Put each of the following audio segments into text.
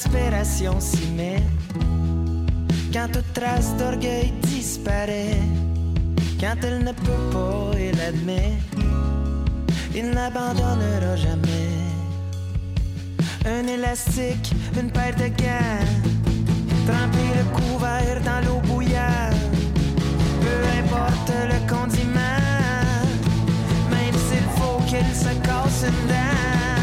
l'exaspération s'y met, quand toute trace d'orgueil disparaît, quand elle ne peut pas et l'admet, il n'abandonnera jamais. Un élastique, une paire de gants, tremper le couvert dans l'eau bouillante, peu importe le condiment, même s'il faut qu'il se casse une dent.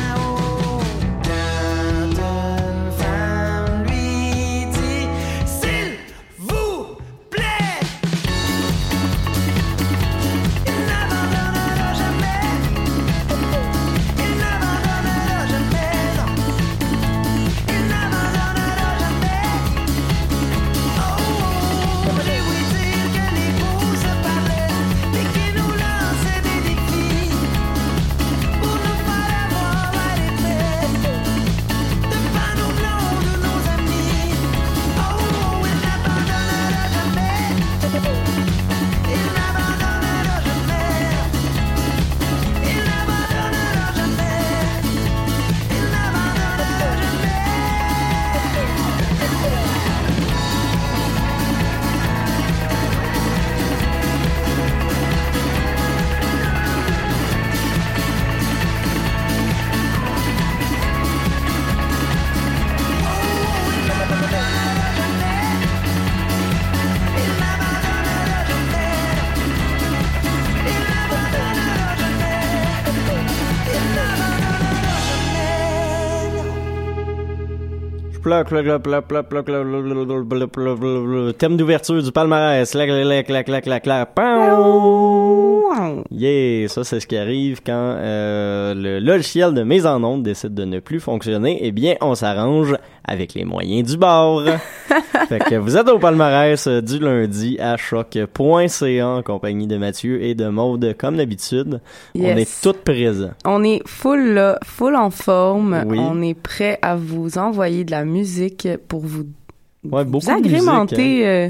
Thème d'ouverture du palmarès. Yeah, ça c'est ce qui arrive quand euh, le logiciel de mise en onde décide de ne plus fonctionner. Eh bien, on s'arrange avec les moyens du bord. fait que vous êtes au palmarès du lundi à choc.ca en compagnie de Mathieu et de Maude comme d'habitude. On Yes. est toutes présents. On est full là, full en forme. Oui. On est prêt à vous envoyer de la musique pour vous, Ouais, vous beaucoup de musique, agrémenter euh,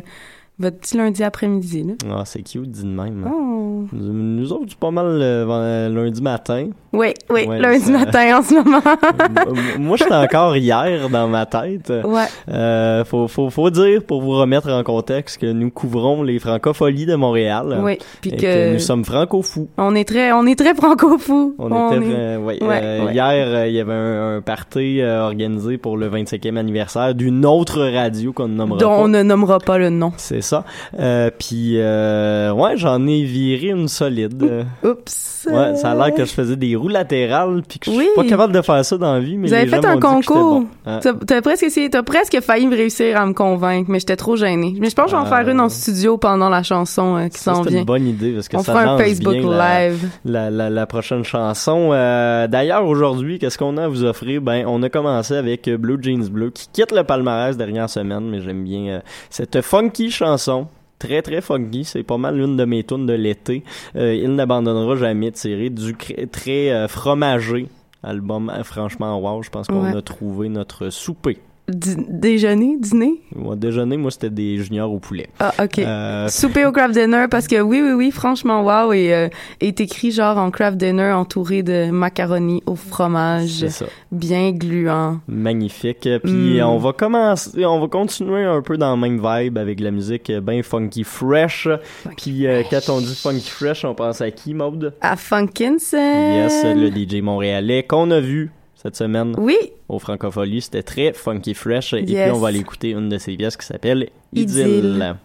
votre petit lundi après-midi. là. Ah, c'est cute dit de même. Oh. Nous, nous autres, c'est pas mal euh, ven- lundi matin. Oui, oui, Ouais, lundi ça- matin en ce moment. Moi, j'étais encore hier dans ma tête. ouais. Euh, faut, faut, faut dire, pour vous remettre en contexte, que nous couvrons les francopholies de Montréal. Oui, puis que, que nous sommes franco-fous. on est très, on est très franco-fous. On, était, est- euh, ouais, Ouais, euh, ouais. Hier, euh, il y avait un, un party euh, organisé pour le 25e anniversaire d'une autre radio qu'on ne nommera dont pas. on ne nommera pas le nom. C'est ça. Euh, Puis, euh, ouais, j'en ai viré une solide. Euh, Oups. Ouais, ça a l'air que je faisais des roues latérales puis que je suis Oui. pas capable de faire ça dans la vie, mais Vous avez fait un concours. bon. Hein? T'as presque essayé, t'as presque failli me réussir à me convaincre, mais j'étais trop gênée. Mais je pense que je vais en faire Euh, une en studio pendant la chanson euh, qui s'en c'est vient. une bonne idée parce que On ça fera un Facebook bien la, Live. la, la, la prochaine chanson. Euh, D'ailleurs, aujourd'hui, qu'est-ce qu'on a à vous offrir? Ben, on a commencé avec euh, Blue Jeans Bleu qui quitte le palmarès dernière semaine, mais j'aime bien euh, cette funky chanson. Très très funky, c'est pas mal l'une de mes tunes de l'été. Euh, il n'abandonnera jamais tiré du cr- très euh, fromagé Album euh, franchement wow, je pense qu'on Ouais. a trouvé notre souper. Déjeuner, dîner? Moi, déjeuner, moi, c'était des juniors au poulet. Ah, OK. Euh, Souper au craft dinner parce que oui, oui, oui, franchement, wow, et euh, est écrit genre en craft dinner entouré de macaroni au fromage, c'est ça. bien gluant. Magnifique. Puis Mm. on va commencer, on va continuer un peu dans la même vibe avec la musique bien funky fresh. Puis euh, quand on dit funky fresh, on pense à qui, Maude? À Funkinson. Yes, le DJ montréalais qu'on a vu cette semaine Oui, au Francophonie. C'était très funky fresh. Et puis on va aller écouter une de ses pièces qui s'appelle. Idylle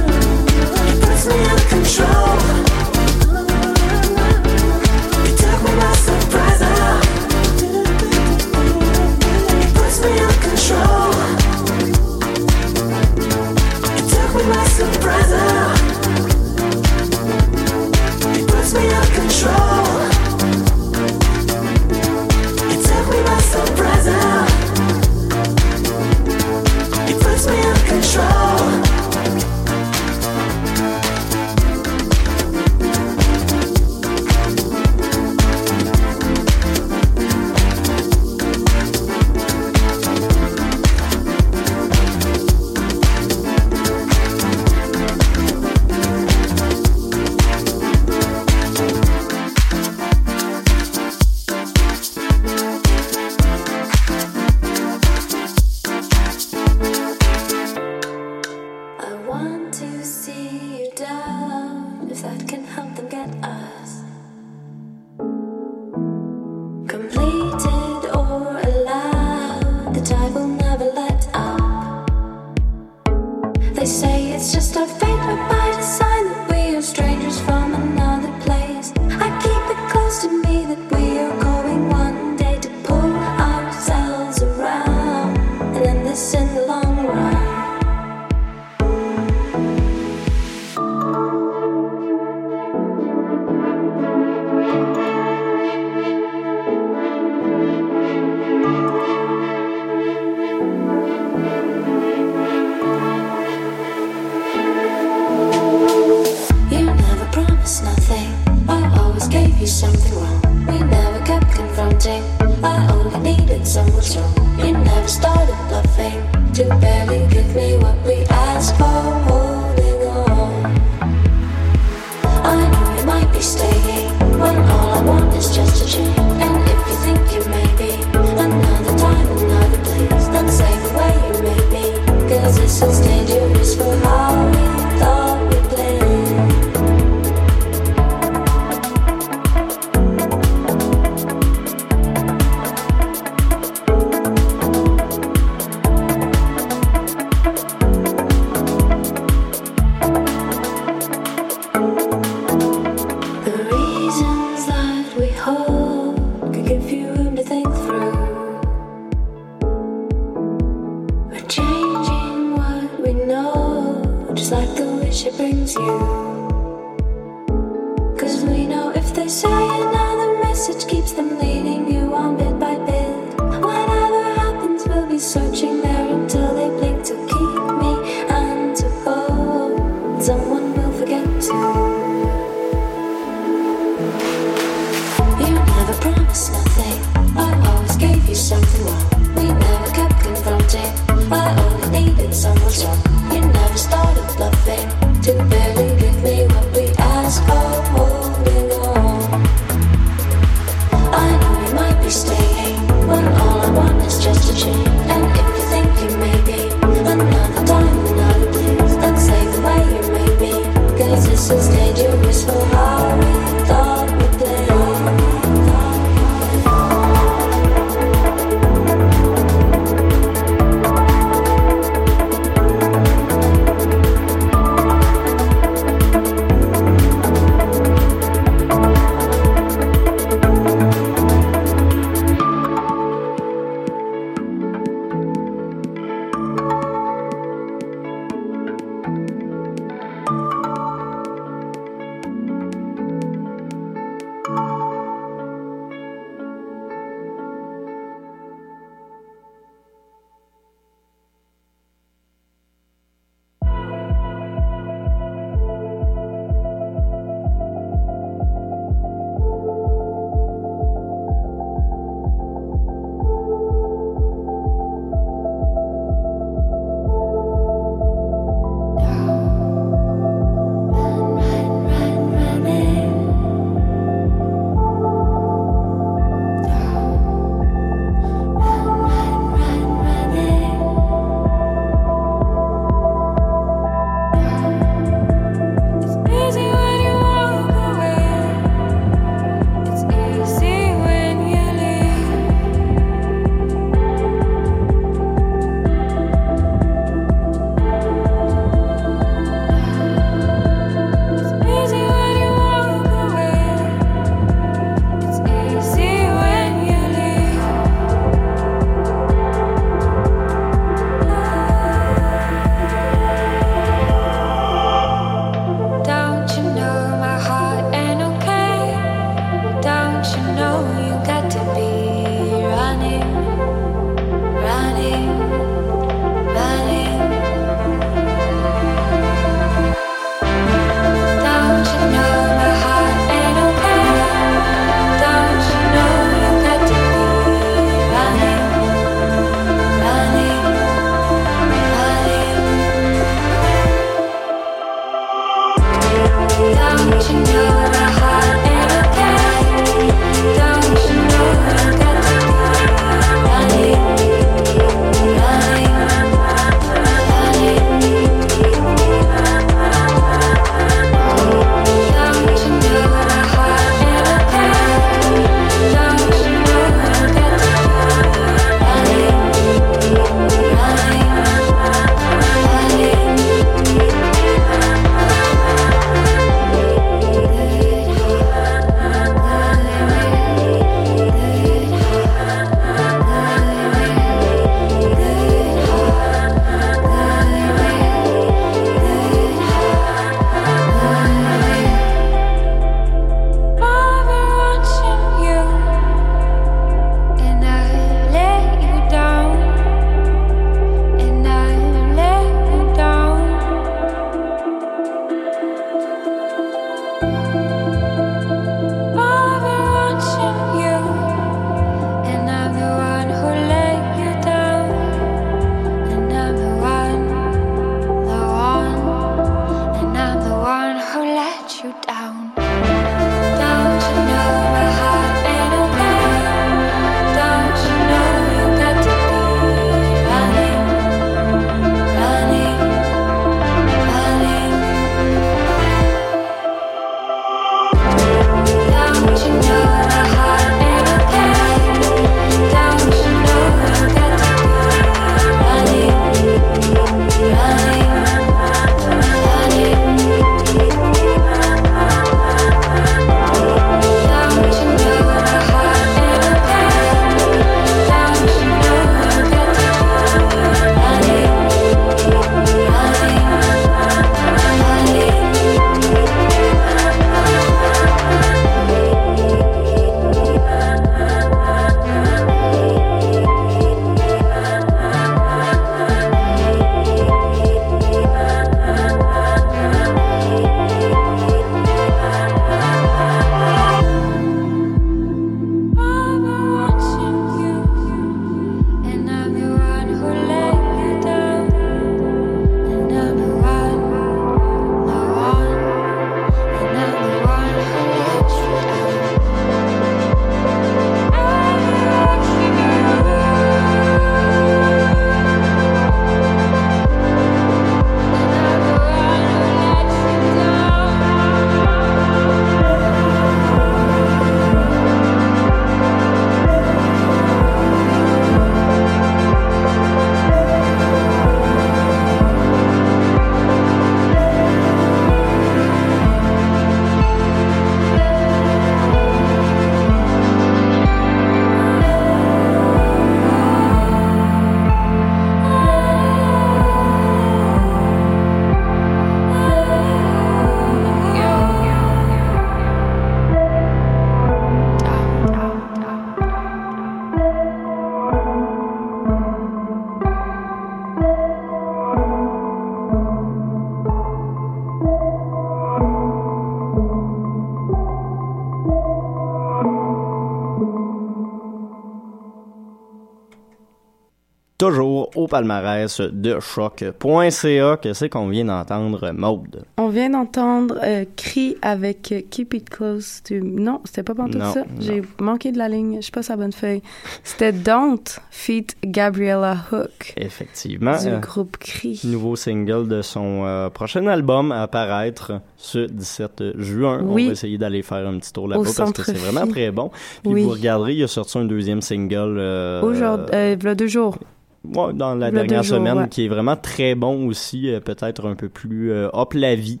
au palmarès de choc.ca. Que c'est qu'on vient d'entendre, Maude? On vient d'entendre euh, Cri avec Keep It Close to... Non, c'était pas tout Non, ça. J'ai manqué de la ligne. Je suis pas sa bonne feuille. C'était Don't feat Gabriella Hook Effectivement. du euh, groupe Cri. nouveau single de son euh, prochain album à apparaître ce 17 juin. Oui. On va essayer d'aller faire un petit tour là-bas parce que c'est vraiment très bon. Puis Oui. vous regarderez, il a sorti un deuxième single euh, Aujourd'hui, euh, v'là deux jours. Ouais, dans la dernière jours, semaine ouais. qui est vraiment très bon aussi, euh, peut-être un peu plus euh, hop la vie.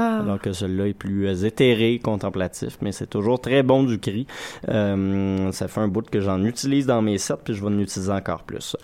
Ah, Alors que celui-là est plus euh, éthéré, contemplatif, mais c'est toujours très bon du cri. Euh, ça fait un bout que j'en utilise dans mes sets, puis je vais en utiliser encore plus.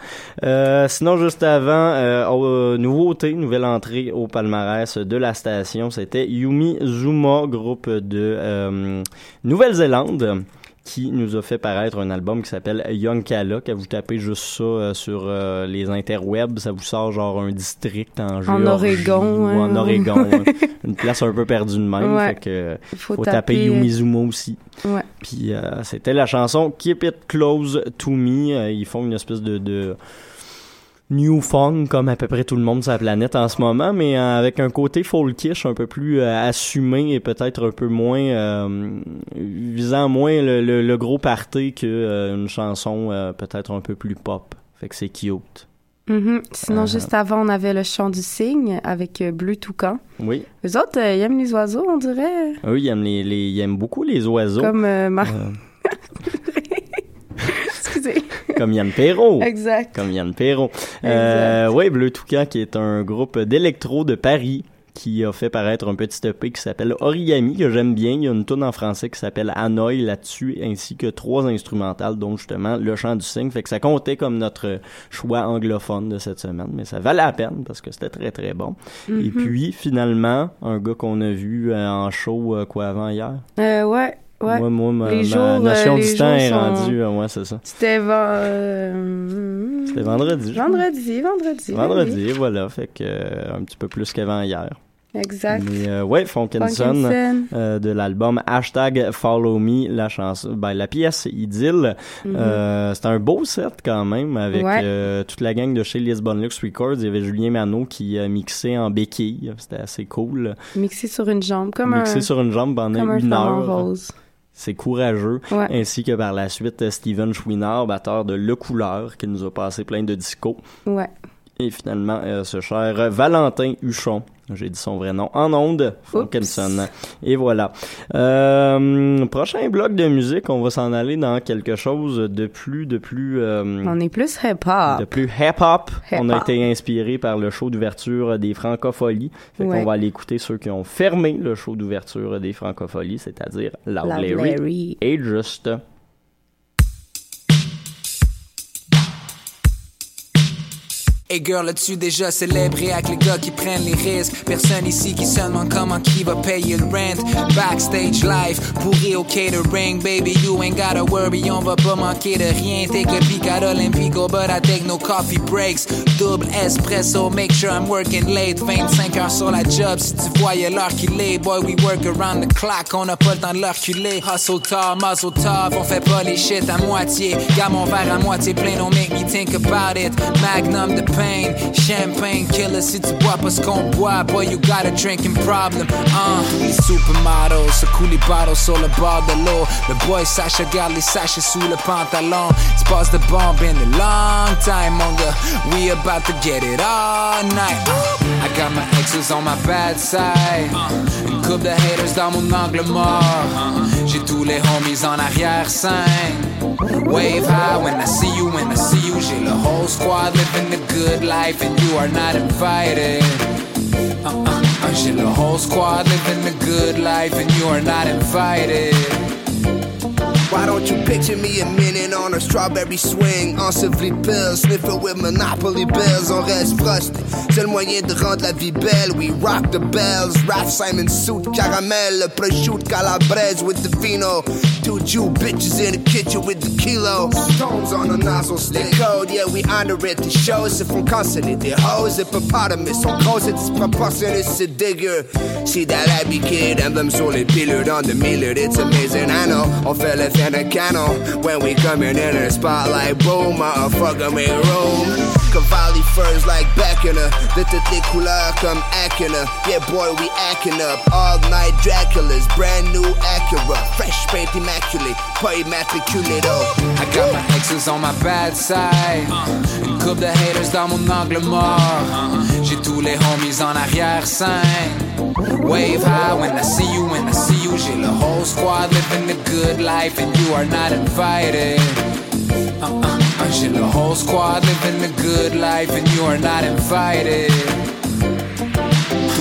Euh, sinon, juste avant, euh, nouveauté, nouvelle entrée au palmarès de la station, c'était Yumi Zuma, groupe de euh, Nouvelle-Zélande qui nous a fait paraître un album qui s'appelle Young Kala. Quand vous tapez juste ça euh, sur euh, les interwebs, ça vous sort genre un district en Géorgie Oregon, ou en. Oregon. ouais. Une place un peu perdue de même. Ouais. Fait que il faut, faut taper euh, Yumizuma aussi. Ouais. Puis euh, c'était la chanson Keep It Close to Me. Euh, ils font une espèce de, de new fun comme à peu près tout le monde sur la planète en ce moment, mais euh, avec un côté folkish un peu plus euh, assumé et peut-être un peu moins euh, visant moins le, le- le gros party que euh, une chanson peut-être un peu plus pop. Fait que c'est cute. Mhm. Sinon, juste avant, on avait le chant du cygne avec Bleu Toucan. Oui. Les autres, ils aiment les oiseaux, on dirait. Eux, ils aiment, les, les- ils aiment beaucoup les oiseaux. Comme, Comme Mar- Euh. Excusez. Comme Yann Perrault. Exact. comme Yann Perrault. Euh, ouais, Bleu Toucan, qui est un groupe d'électro de Paris qui a fait paraître un petit EP qui s'appelle Origami, que j'aime bien. Il y a une tune en français qui s'appelle Hanoï là-dessus, ainsi que trois instrumentales, dont justement le chant du cygne. Fait que ça comptait comme notre choix anglophone de cette semaine, mais ça valait la peine parce que c'était très très bon. Et Mhm. puis, finalement, un gars qu'on a vu euh, en show, euh, quoi, avant hier? Euh, ouais, ouais. Moi, moi, ma, Les ma jours, notion euh, du temps jours est sont- rendue, euh, ouais, c'est ça. C'était ven- euh, C'était vendredi. Vendredi, vendredi. Vendredi, voilà, fait que euh, un petit peu plus qu'avant hier. Exact. Mais euh, ouais, Funkinson, euh, de l'album Hashtag Follow Me, la chanson, ben la pièce Idylle. Mhm. Euh, c'était un beau set quand même avec Ouais. euh, toute la gang de chez Lisbon Lux Records. Il y avait Julien Manot qui euh, mixait en béquille, c'était assez cool. Mixé sur une jambe, comme Mixé un, sur une jambe pendant comme un une heure. rose. C'est courageux. Ouais. Ainsi que par la suite euh, Steven Chouinard, batteur de Le Couleur, qui nous a passé plein de discos. Ouais. Et finalement, euh, ce cher Valentin Huchon, j'ai dit son vrai nom, en onde, Funkinson. Et voilà. Euh, prochain bloc de musique, on va s'en aller dans quelque chose de plus, de plus, euh, On est plus hip-hop. de plus hip-hop. On a été inspiré par le show d'ouverture des Francopholies. Fait Ouais. qu'on va aller écouter ceux qui ont fermé le show d'ouverture des Francopholies, c'est-à-dire Loud Larry Larry. et Juste. Hey girl, as-tu déjà célébré avec les gars qui prennent les risques? Personne ici qui se demande comment qui va payer le rent. Backstage life, pourri au catering, baby, you ain't gotta worry, on va pas manquer de rien. Take a peek at Olympico, but I take no coffee breaks. Double espresso, make sure I'm working late. 25 heures sur la job, si tu voyais l'heure qu'il est. Boy, we work around the clock, on a pas le temps de. Hustle tard, muzzle tough, on fait pas les shit à moitié. Garde mon verre à moitié plein, don't make me think about it. Magnum de pain, champagne killer si tu bois pas ce qu'on. Boy, you got a drinking problem. Uh, supermodels secouent les bottles sur le bord de. Le boy Sacha garde les sachets sous le pantalon. Passe de bomb in a long time, gars. We about to get it all night. Uh, I got my exes on my bad side. Une coupe de haters dans mon angle mort. J'ai tous les homies en arrière-scène. Wave high when I see you, when I see you. J'ai the whole squad living the good life and you are not invited. Uh, uh, uh, le whole squad living the good life and you are not invited. Why don't you picture me a minute on a strawberry swing? Enseveli pills, sniffing with monopoly bills. On reste c'est le moyen de rendre la vie belle. We rock the bells, Ralph Simon suit, caramel, prosciutto calabrese with the vino. Two Jew bitches in the kitchen with the kilo. Stones on the nozzle stick. code, yeah, we honor it. The Les choses se font canceller. Des hoes, hippopotamus. On cause c'est disproportionné, c'est dégueu. See that happy kid, emblem sur les pilules on the miller. It's amazing, I know. On fait fin de canon. When we coming in the spotlight, boom, motherfucker, make room. Cavalli furs like toutes les couleurs comme Acuna. Yeah, boy, we acting up. All night Draculas, brand new Acura. Fresh paint immaculate, though. I got my exes on my bad side. Coupe de haters dans mon angle mort. J'ai tous les homies en arrière-scène. Wave high when I see you, when I see you. J'ai le whole squad living the good life and you are not invited. Uh-uh. Uh-uh. J'ai le whole squad living the good life and you are not invited.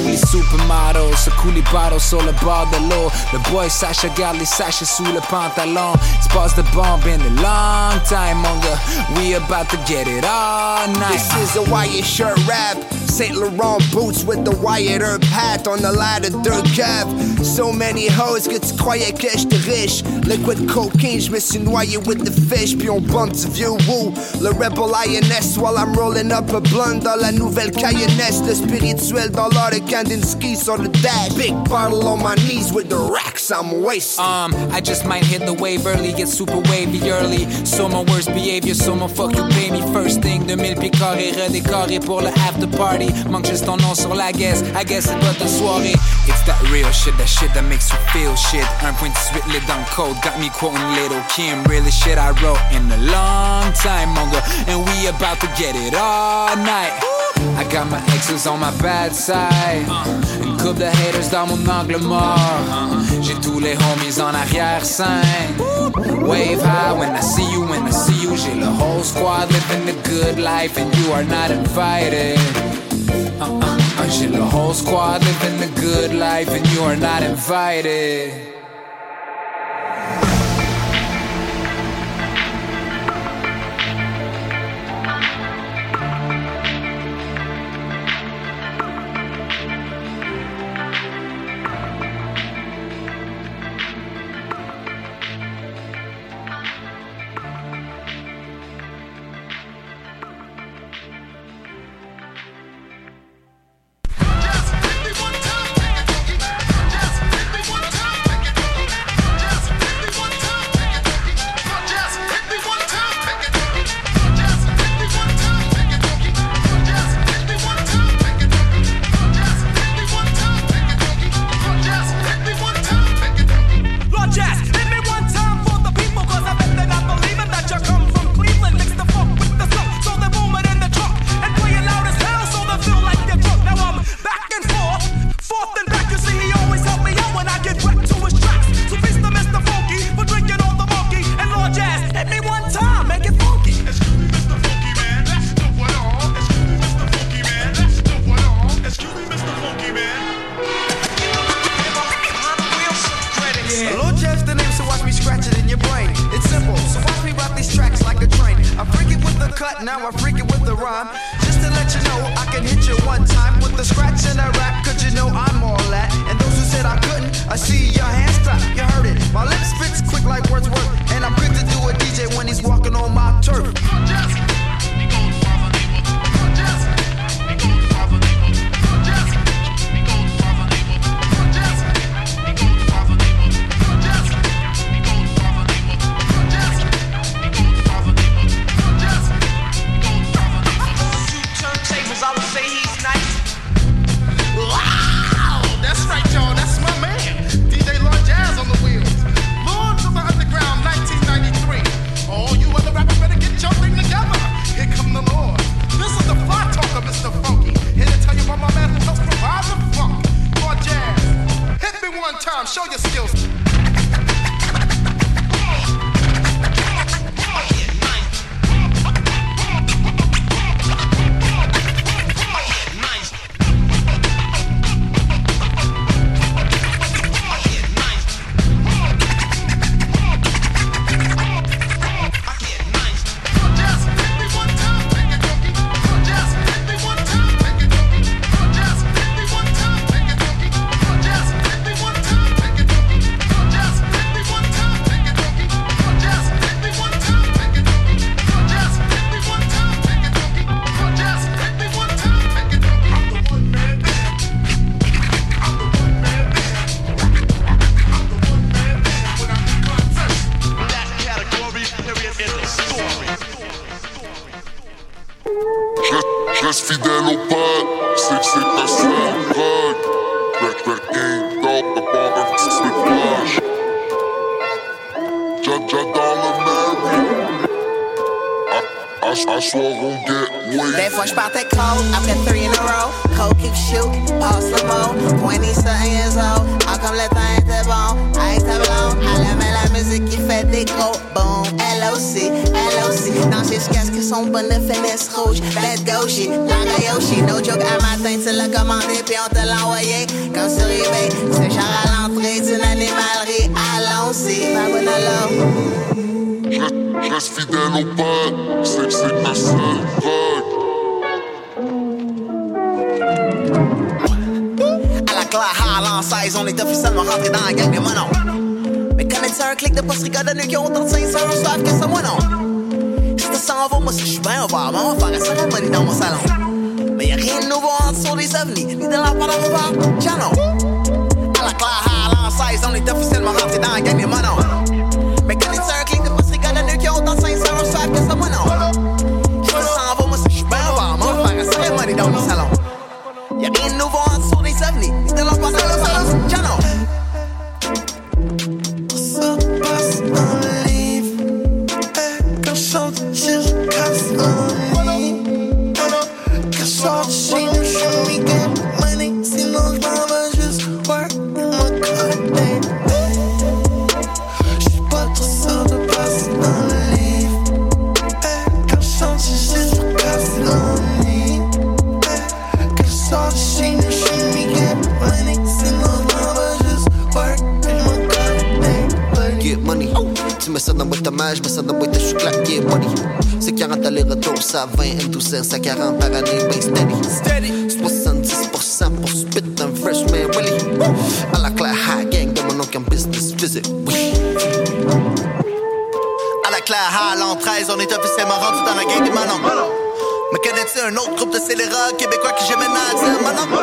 Tous les supermodels secouent les bottles sur le bord de l'eau. Le boy Sasha sachets sous le pantalon. Passe de bon been a long time, gars. We about to get it all night. This is a Wyatt shirt rap. Saint Laurent boots with the Wyatt Earp hat on the ladder dirt cap. So many hoes que tu croyais que j'étais riche. Liquid cocaine, je me suis noyé with the fish. Puis on bump du vieux woo. Le rebel INS while I'm rolling up a blunt dans la nouvelle Cayennesse. Le spirituel dans l'art Kandinsky sur the dash. Big bottle on my knees with the racks I'm wasting. Um, I just might hit the wave early, get super wavy early. So my worst behavior, so my fuck you pay me first thing. 2000 pieds carrés redécorés pour le after party. Manque juste ton nom sur la guess, I guess c'est pas ta soirée. It's that real shit, that shit that makes you feel shit. 1.18 lit dans le code, got me quoting Little Kim. Really shit I wrote in a long time, mon. And we about to get it all night. I got my exes on my bad side. Une coupe de haters dans mon angle mort. J'ai tous les homies en arrière-scène. Wave high when I see you, when I see you. J'ai le whole squad living the good life and you are not invited. Uh-uh. J'ai le whole squad living the good life and you are not invited. it. 20 M douceur, ça 40 par année, ben steady. 70% pour spit un freshman Willy. À la claire high gang de mon oncle en business visit, oui. À la claire Highland 13, on est officiellement rendu dans la gang des Manon. Mais connais-tu un autre groupe de scélérats québécois que j'ai maintenant à dire Manon?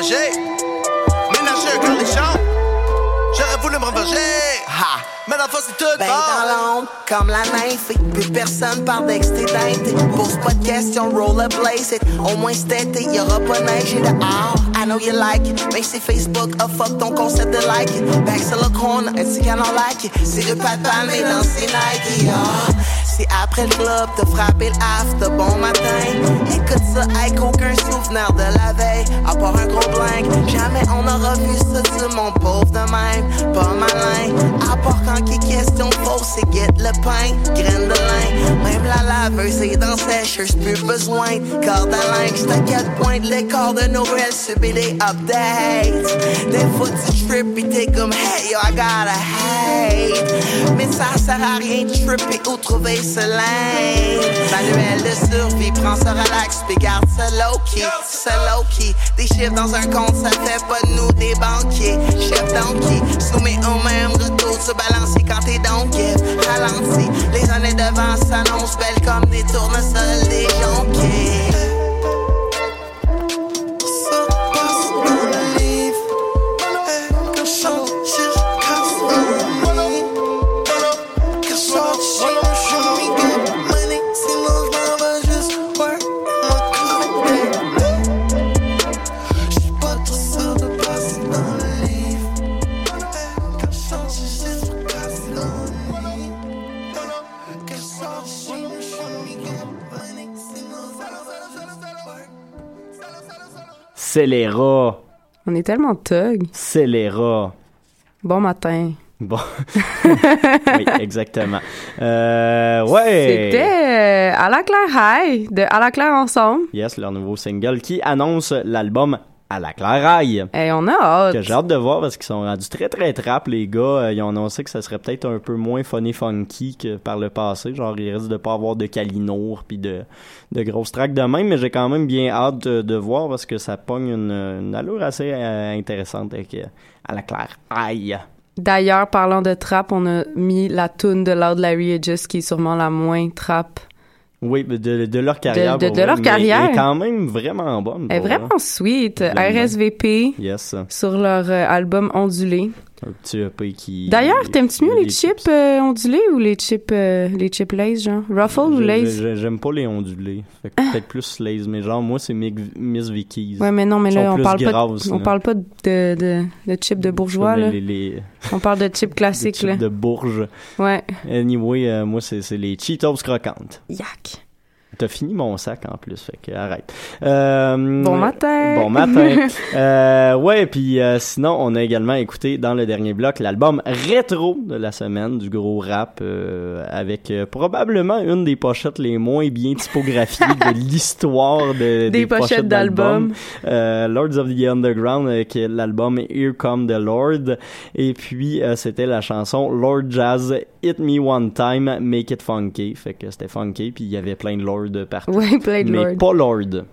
Dans potager. Ménager un cornichon. J'aurais voulu me revenger. Ha! Mais la fois c'est tout ben dans l'ombre, comme la nymphe. Plus personne parle d'extédité. Pose pas de questions, roll a blaze it. Au moins cet été, y'aura pas neige dehors. I know you like it. Mais c'est Facebook, a fuck ton concept de like it. Back sur le corner, petit canon like it. C'est le papa, mais dans ses Nike. ah. C'est après le club, t'as frappé le after, bon matin. Écoute ça avec aucun souvenir de la veille. À part un gros blank, jamais on aura vu ça du mon pauvre de même. Pas malin, à quand est question fausse, c'est get le pain, graine de lin. Même la laveuse est dans sécheuse, plus besoin de corde à linge. C'est à quel point les corps de Noël subit des updates. Des fois tu trip et t'es comme hey yo, I gotta hate. Mais ça sert à rien de tripper ou trouver Manuel de survie, prends ça relax, puis garde ça low-key, ça low-key. Des chiffres dans un compte, ça fait pas de nous des banquiers. Chef donkey, soumis au même retour, se balancer quand t'es donkey. Ralenti, les années devant s'annoncent belles comme des tournesols, des jonquets. Scélérat. On est tellement thug. Scélérat. Bon matin. Bon. oui, exactement. Euh, ouais. C'était euh, À la claire High de À la claire ensemble. Yes, leur nouveau single qui annonce l'album À la claire Raille. Et on a hâte. Que j'ai hâte de voir parce qu'ils sont rendus très très trap, les gars. Euh, Ils ont annoncé que ça serait peut-être un peu moins funny funky que par le passé. Genre, il risque de pas avoir de Kalinour puis de, de grosses tracks de même, mais j'ai quand même bien hâte de, de voir parce que ça pogne une, une allure assez euh, intéressante avec euh, À la claire Aïe. D'ailleurs, parlant de trap, on a mis la tune de Loud Larry Just qui est sûrement la moins trap. Oui, de, de leur carrière. de- de vrai, leur carrière. Elle est quand même vraiment bonne. Elle est vrai. vraiment sweet. RSVP Yes. sur leur euh, album Ondulé. Un petit EP qui. D'ailleurs, t'aimes-tu mieux les, chips? euh, ondulés ou les chips, euh, les chips Lays, genre? Ruffle ou Lays? J'aime pas les ondulés. Fait que peut-être plus Lays, mais genre, moi, c'est Miss Vicky's. Ouais, mais non, mais là, on parle, grasses, de, on parle pas de, chips de bourgeois, là. Les, les, On parle de chips classiques, chips là. de Bourges. Ouais. Anyway, euh, moi, c'est c'est les Cheetos croquantes. Yak. T'as fini mon sac en plus, fait que arrête. Euh, Bon matin. Bon matin. euh, ouais, puis euh, sinon, on a également écouté dans le dernier bloc l'album rétro de la semaine du gros rap euh, avec euh, probablement une des pochettes les moins bien typographiées de l'histoire de, des, pochettes d'albums. Euh, Lords of the Underground avec l'album Here Come the Lord et puis euh, c'était la chanson Lord Jazz Hit Me One Time Make It Funky fait que c'était funky puis il y avait plein de Lord partout de mais Lord. pas Lord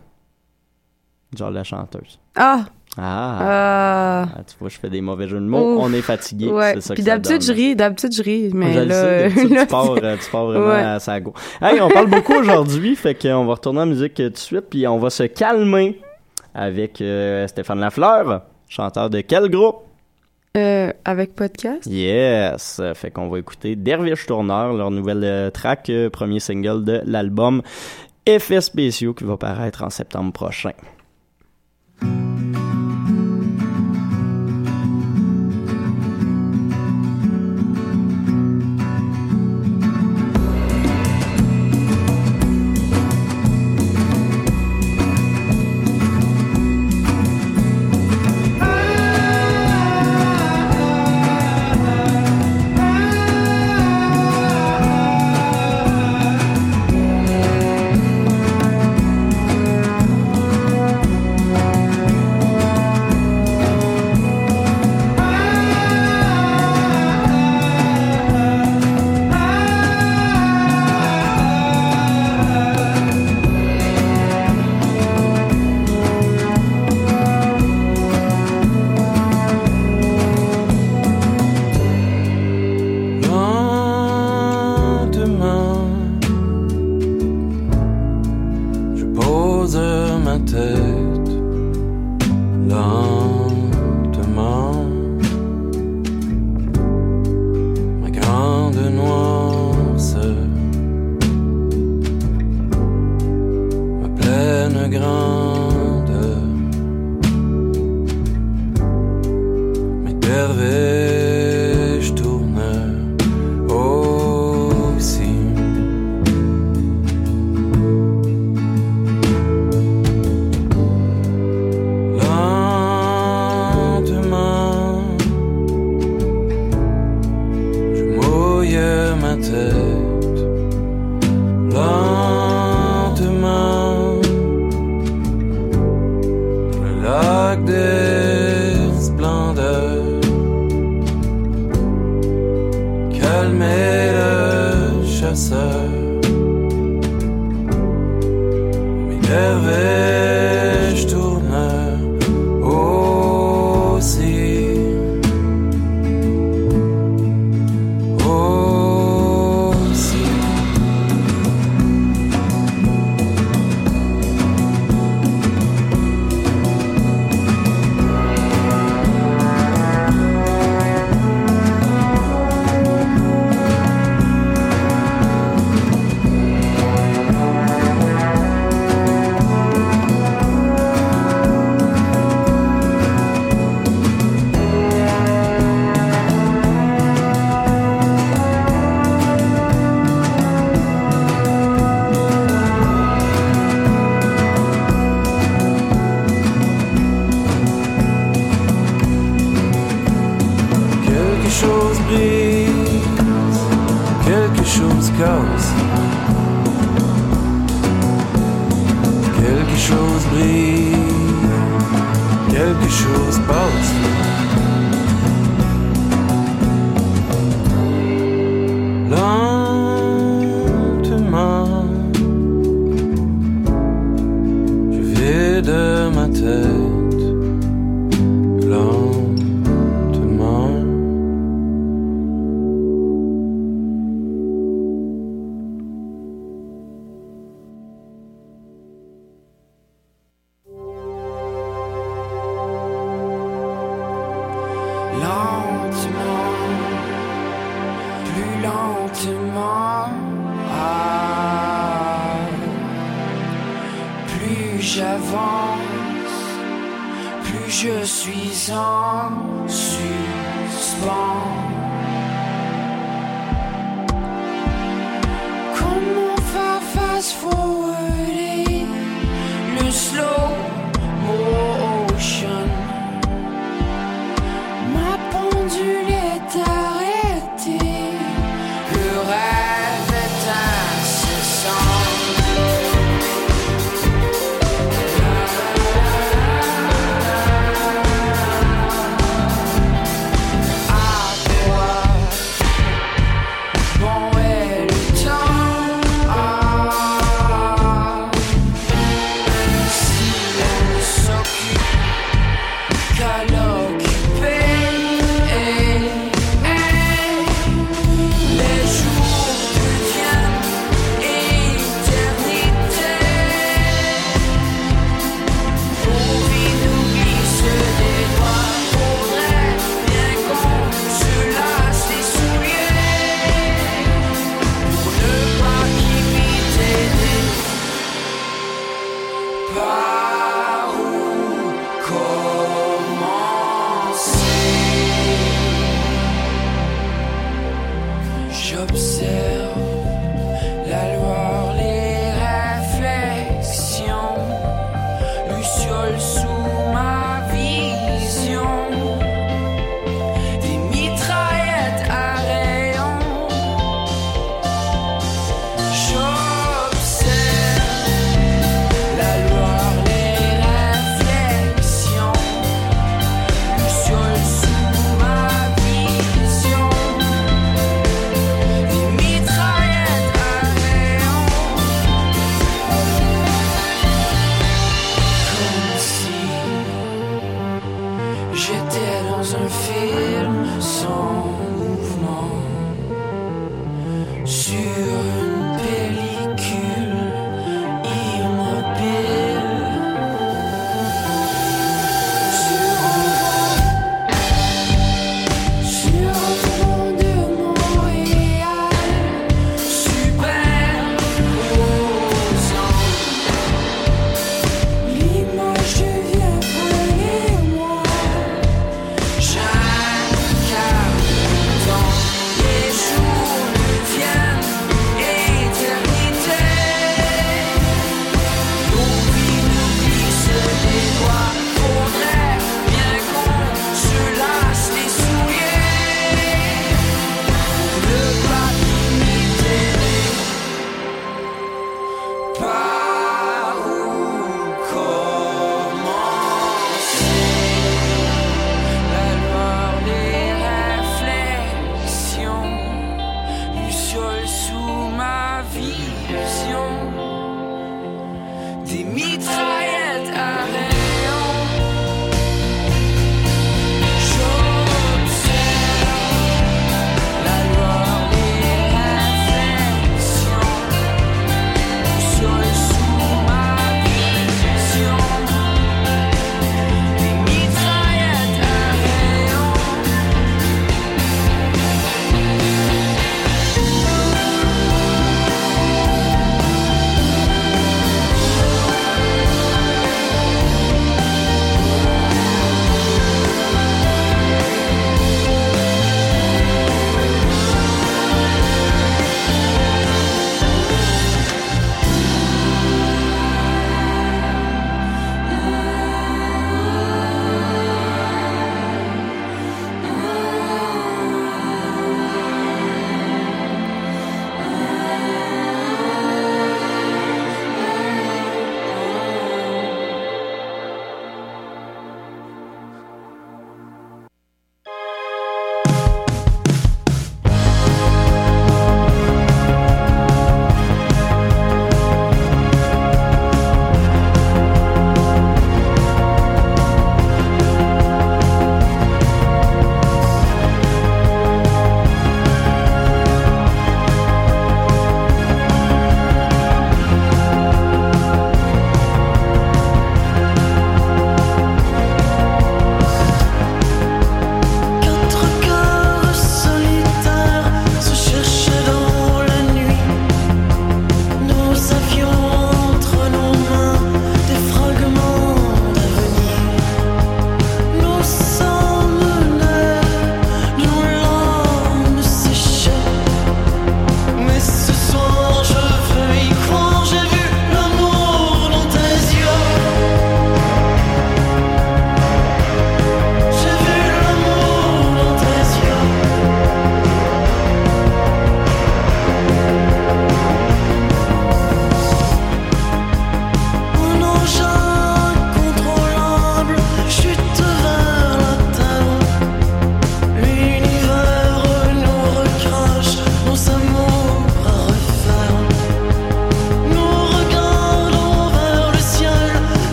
genre la chanteuse Ah! ah, Ah. Ah, tu vois je fais des mauvais jeux de mots Ouf. on est fatigué Ouais. c'est ça Puis d'habitude, je ris, d'habitude, je ris, mais Je là, sais, d'habitude, là, tu, pars, euh, tu pars vraiment Ouais. à sa go. Hey, on parle beaucoup aujourd'hui, fait qu'on va retourner en musique tout de suite, puis on va se calmer avec euh, Stéphane Lafleur, chanteur de quel groupe? Euh, avec podcast? Yes! Fait qu'on va écouter Dervish Tourneur, leur nouvelle euh, track, euh, premier single de l'album Effets spéciaux qui va paraître en septembre prochain.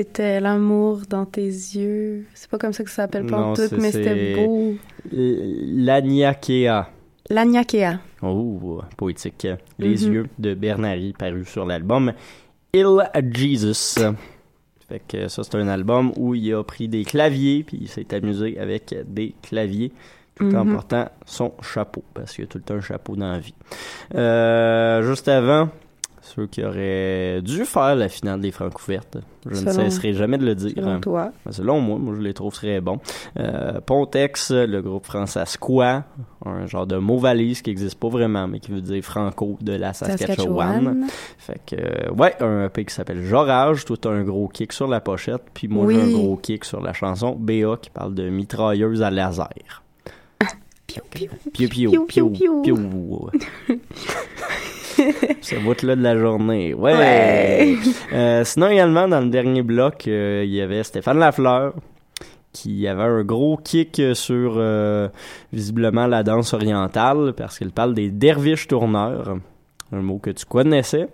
C'était l'amour dans tes yeux. C'est pas comme ça que ça s'appelle pas en tout, mais c'était beau. L'Aniakea. L'Agnakea. Oh, poétique. Les Mhm. yeux de Bernary, paru sur l'album Il Jesus. Fait que ça, c'est un album où il a pris des claviers, puis il s'est amusé avec des claviers, tout en Mhm. portant son chapeau, parce qu'il y a tout le temps un chapeau dans la vie. Euh, juste avant, ceux qui auraient dû faire la finale des Francouvertes, je ne cesserai jamais de le dire. selon toi. Ben, Selon moi, moi je les trouve très bons. Euh, Pontex, le groupe français Squat, un genre de mot valise qui n'existe pas vraiment, mais qui veut dire franco de la Saskatchewan. Saskatchewan. Fait que, euh, ouais, un EP qui s'appelle Jorage, tout un gros kick sur la pochette, puis moi j'ai un gros kick sur la chanson BA qui parle de mitrailleuse à laser. Piou piou, piou. Ça vote là de la journée. Ouais. Ouais. Euh, sinon également dans le dernier bloc, euh, il y avait Stéphane Lafleur qui avait un gros kick sur euh, visiblement la danse orientale parce qu'il parle des derviches tourneurs, un mot que tu connaissais.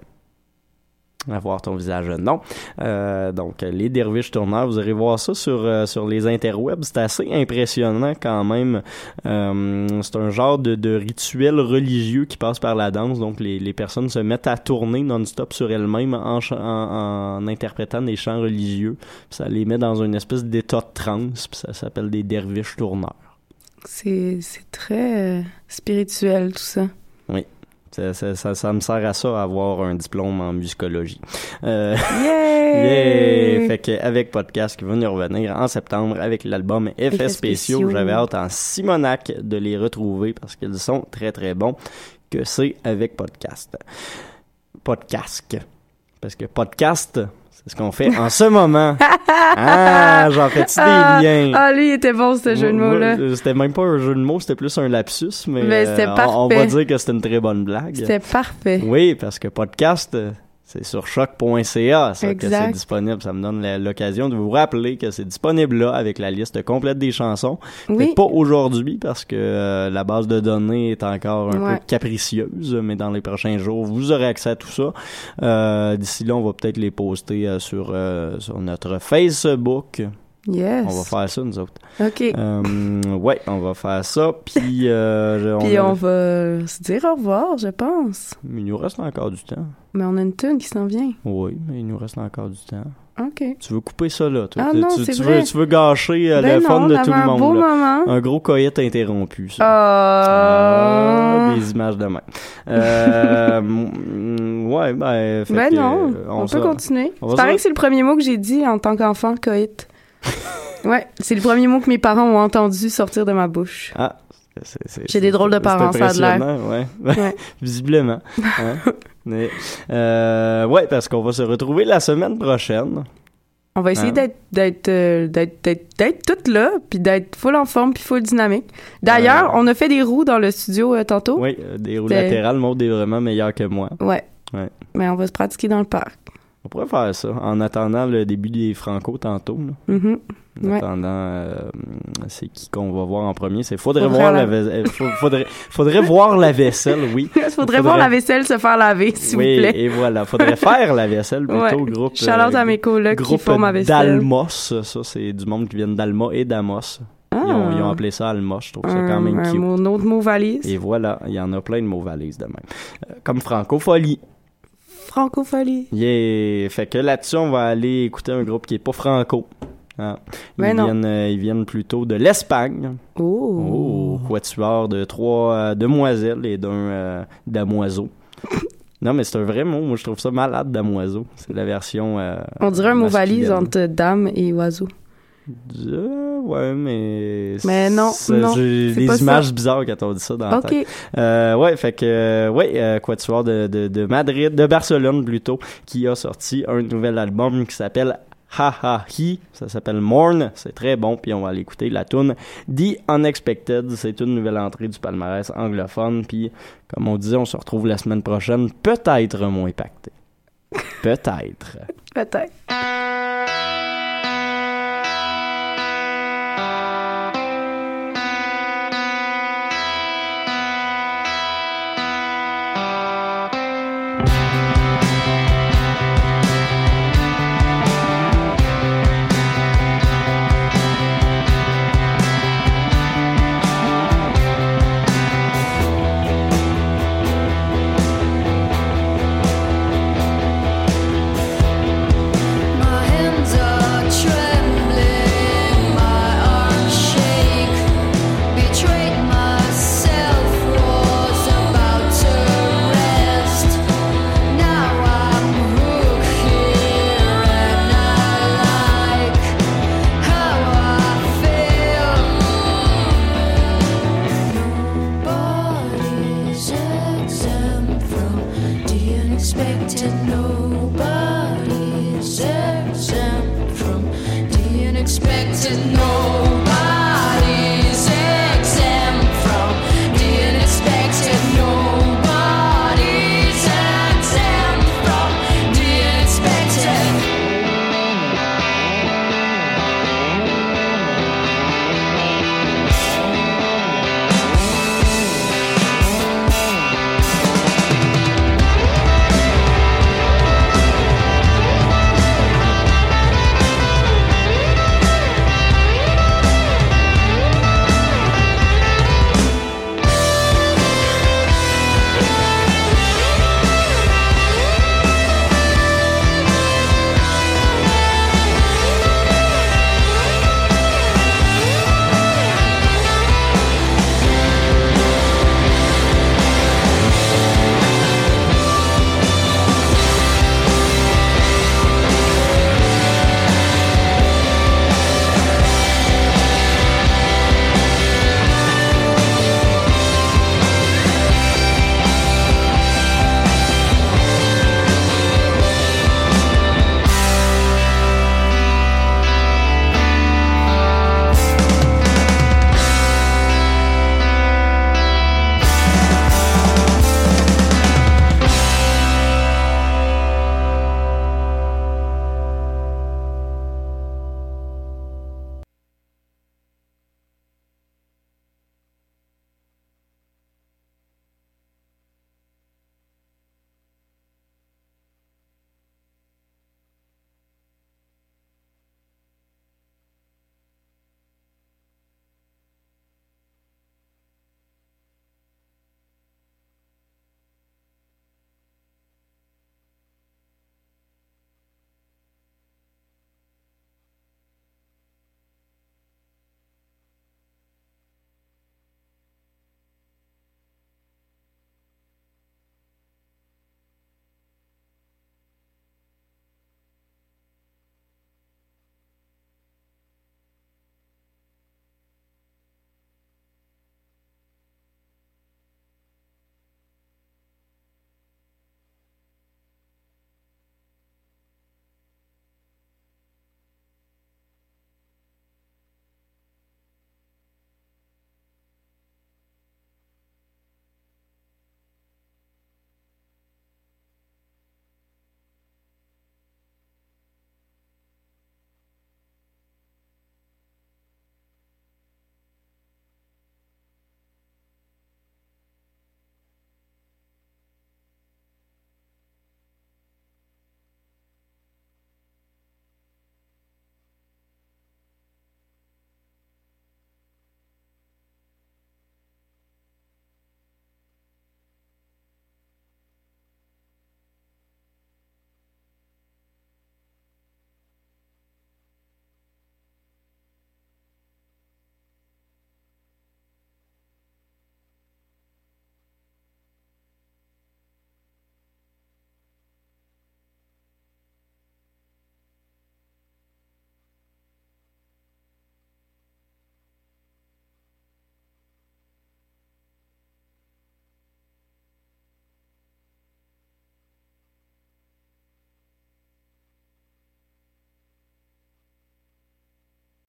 À voir ton visage, non. Euh, donc, les derviches tourneurs, vous irez voir ça sur, euh, sur les interwebs. C'est assez impressionnant quand même. Euh, c'est un genre de, de rituel religieux qui passe par la danse. Donc, les, les personnes se mettent à tourner non-stop sur elles-mêmes en, ch- en, en interprétant des chants religieux. Ça les met dans une espèce d'état de transe. Ça s'appelle des derviches tourneurs. C'est c'est très spirituel, tout ça. Oui. Ça, ça, ça, ça me sert à ça, avoir un diplôme en musicologie. Euh, Yay! yeah! Fait que avec podcast qui va nous revenir en septembre avec l'album Effets spéciaux. j'avais hâte en Simonac de les retrouver parce qu'ils sont très très bons. Que c'est avec podcast. Podcast. Parce que podcast, c'est ce qu'on fait en ce moment. Ah, j'en fais-tu Ah, des liens? Ah, lui, il était bon, ce jeu de mots-là. C'était même pas un jeu de mots, c'était plus un lapsus, mais, Mais euh, on- on, va dire que c'était une très bonne blague. C'était parfait. Oui, parce que podcast, euh, c'est sur choc.ca, ça, que c'est disponible. Ça me donne l'occasion de vous rappeler que c'est disponible là avec la liste complète des chansons. Oui. Pas aujourd'hui parce que euh, la base de données est encore un Ouais. peu capricieuse, mais dans les prochains jours, vous aurez accès à tout ça. Euh, D'ici là, on va peut-être les poster euh, sur, euh, sur notre Facebook. Yes. On va faire ça, nous autres. OK. Euh, ouais, on va faire ça. Puis, euh, Puis on va se dire au revoir, je pense. Il nous reste encore du temps. Mais on a une tune qui s'en vient. Oui, mais il nous reste encore du temps. OK. Tu veux couper ça là, toi? Ah tu, non, tu- c'est tu vrai. veux, tu veux gâcher euh, Ben le fun non, de tout le un monde. beau là. moment. Un gros coït interrompu, ça. Ah. Ah, des images de même. Euh, ouais, ben. fait Ben que, non, euh, on, peut continuer. C'est pareil que c'est le premier mot que j'ai dit en tant qu'enfant, coït. Ouais, c'est le premier mot que mes parents ont entendu sortir de ma bouche. Ah, J'ai des drôles de parents, ça a de l'air. Ouais. Ouais. Visiblement. hein. Mais, euh, ouais, parce qu'on va se retrouver la semaine prochaine. On va essayer Hein? d'être euh, toutes là, puis d'être full en forme, puis full dynamique. D'ailleurs, on a fait des roues dans le studio euh, tantôt. Oui, euh, des roues latérales. Maud est vraiment meilleur que moi. Ouais. Ouais. Mais on va se pratiquer dans le parc. On pourrait faire ça en attendant le début des Franco tantôt. là. Mhm. En Ouais. attendant, euh, c'est qui qu'on va voir en premier? C'est faudrait, Faudrait voir la- vaisselle. faudrait, faudrait voir la vaisselle, oui. Il faudrait voir la vaisselle se faire laver, s'il oui, vous plaît. et voilà. Faudrait faire la vaisselle plutôt, Ouais. groupe. Shout-out à mes colocs qui font ma vaisselle. d'Almos. Ça, c'est du monde qui vient d'Alma et d'Amos. Ils, ont, ils ont appelé ça Almos. Je trouve ça quand même Ah. un, cute. un autre mot valise. Et voilà, il y en a plein de mots valises de même. Euh, comme francophonie. Francophonie. Yeah! Fait que là-dessus, on va aller écouter un groupe qui est pas franco. Ah. Ils, Ben viennent, euh, ils viennent plutôt de l'Espagne. Oh! Oh! Quatuor de trois euh, demoiselles et d'un euh, damoiseau. Non, mais c'est un vrai mot. Moi, je trouve ça malade, damoiseau. C'est la version. On dirait un mot valise entre dame et oiseau. Ouais, mais. Mais non, c'est- non, J'ai des ça. images bizarres quand on dit ça dans la Ok. tête. Euh, ouais, fait que, ouais, euh, Quatuor de, de, de Madrid, de Barcelone plutôt, qui a sorti un nouvel album qui s'appelle Ha Ha Hi. Ça s'appelle Morn. C'est très bon, puis on va aller écouter la tune The Unexpected. C'est une nouvelle entrée du palmarès anglophone, puis comme on disait, on se retrouve la semaine prochaine, peut-être moins impacté. Peut-être. Peut-être. Expected no